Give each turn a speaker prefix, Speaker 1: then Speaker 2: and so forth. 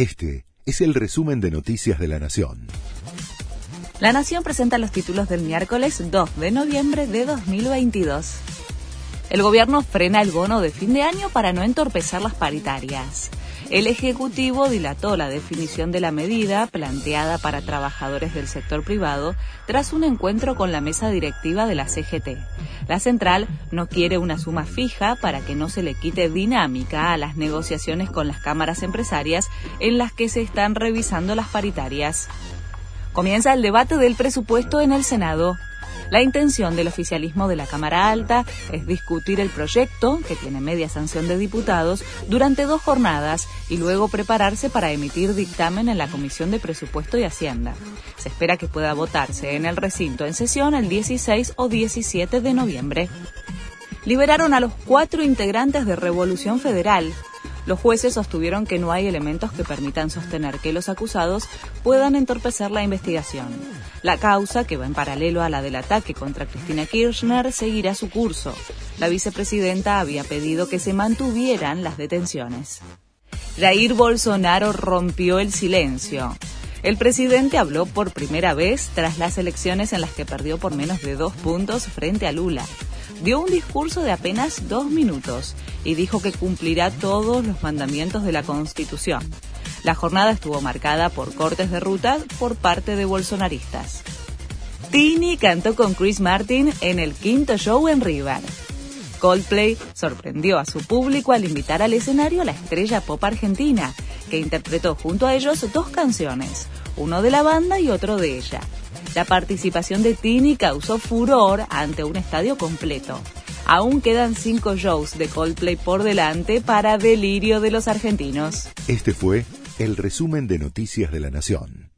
Speaker 1: Este es el resumen de Noticias de la Nación.
Speaker 2: La Nación presenta los títulos del miércoles 2 de noviembre de 2022. El gobierno frena el bono de fin de año para no entorpecer las paritarias. El Ejecutivo dilató la definición de la medida planteada para trabajadores del sector privado tras un encuentro con la mesa directiva de la CGT. La central no quiere una suma fija para que no se le quite dinámica a las negociaciones con las cámaras empresarias en las que se están revisando las paritarias. Comienza el debate del presupuesto en el Senado. La intención del oficialismo de la Cámara Alta es discutir el proyecto, que tiene media sanción de diputados, durante dos jornadas y luego prepararse para emitir dictamen en la Comisión de Presupuesto y Hacienda. Se espera que pueda votarse en el recinto en sesión el 16 o 17 de noviembre. Liberaron a los cuatro integrantes de Revolución Federal, los jueces sostuvieron que no hay elementos que permitan sostener que los acusados puedan entorpecer la investigación. La causa, que va en paralelo a la del ataque contra Cristina Kirchner, seguirá su curso. La vicepresidenta había pedido que se mantuvieran las detenciones. Jair Bolsonaro rompió el silencio. El presidente habló por primera vez tras las elecciones en las que perdió por menos de dos puntos frente a Lula dio un discurso de apenas dos minutos y dijo que cumplirá todos los mandamientos de la Constitución. La jornada estuvo marcada por cortes de ruta por parte de bolsonaristas. Tini cantó con Chris Martin en el quinto show en River. Coldplay sorprendió a su público al invitar al escenario a la estrella pop argentina, que interpretó junto a ellos dos canciones, uno de la banda y otro de ella. La participación de Tini causó furor ante un estadio completo. Aún quedan cinco shows de Coldplay por delante para delirio de los argentinos.
Speaker 1: Este fue el resumen de Noticias de la Nación.